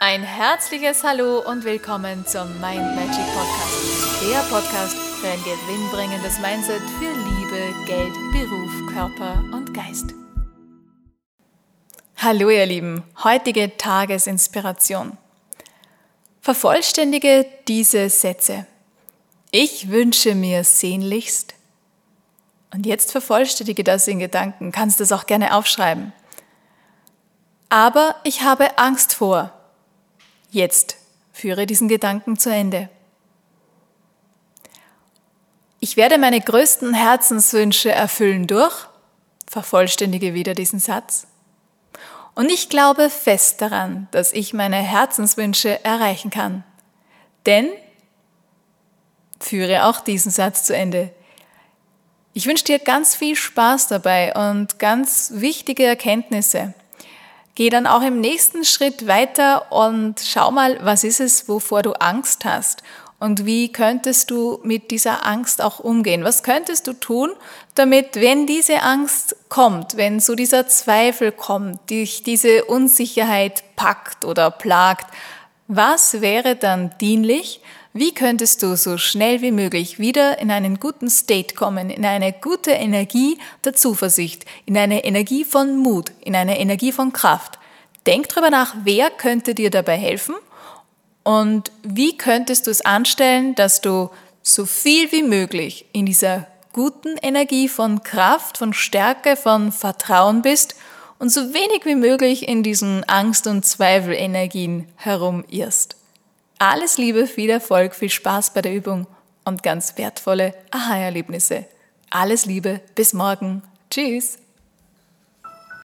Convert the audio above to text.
Ein herzliches Hallo und willkommen zum Mind Magic Podcast. Der Podcast für ein gewinnbringendes Mindset für Liebe, Geld, Beruf, Körper und Geist. Hallo ihr Lieben, heutige Tagesinspiration. Vervollständige diese Sätze. Ich wünsche mir sehnlichst. Und jetzt vervollständige das in Gedanken, kannst es auch gerne aufschreiben. Aber ich habe Angst vor. Jetzt führe diesen Gedanken zu Ende. Ich werde meine größten Herzenswünsche erfüllen durch, vervollständige wieder diesen Satz. Und ich glaube fest daran, dass ich meine Herzenswünsche erreichen kann. Denn, führe auch diesen Satz zu Ende. Ich wünsche dir ganz viel Spaß dabei und ganz wichtige Erkenntnisse. Geh dann auch im nächsten Schritt weiter und schau mal, was ist es, wovor du Angst hast und wie könntest du mit dieser Angst auch umgehen? Was könntest du tun, damit, wenn diese Angst kommt, wenn so dieser Zweifel kommt, dich diese Unsicherheit packt oder plagt, was wäre dann dienlich, wie könntest du so schnell wie möglich wieder in einen guten State kommen, in eine gute Energie der Zuversicht, in eine Energie von Mut, in eine Energie von Kraft? Denk drüber nach, wer könnte dir dabei helfen und wie könntest du es anstellen, dass du so viel wie möglich in dieser guten Energie von Kraft, von Stärke, von Vertrauen bist und so wenig wie möglich in diesen Angst- und Zweifelenergien herumirrst. Alles Liebe, viel Erfolg, viel Spaß bei der Übung und ganz wertvolle Aha-Erlebnisse. Alles Liebe, bis morgen. Tschüss.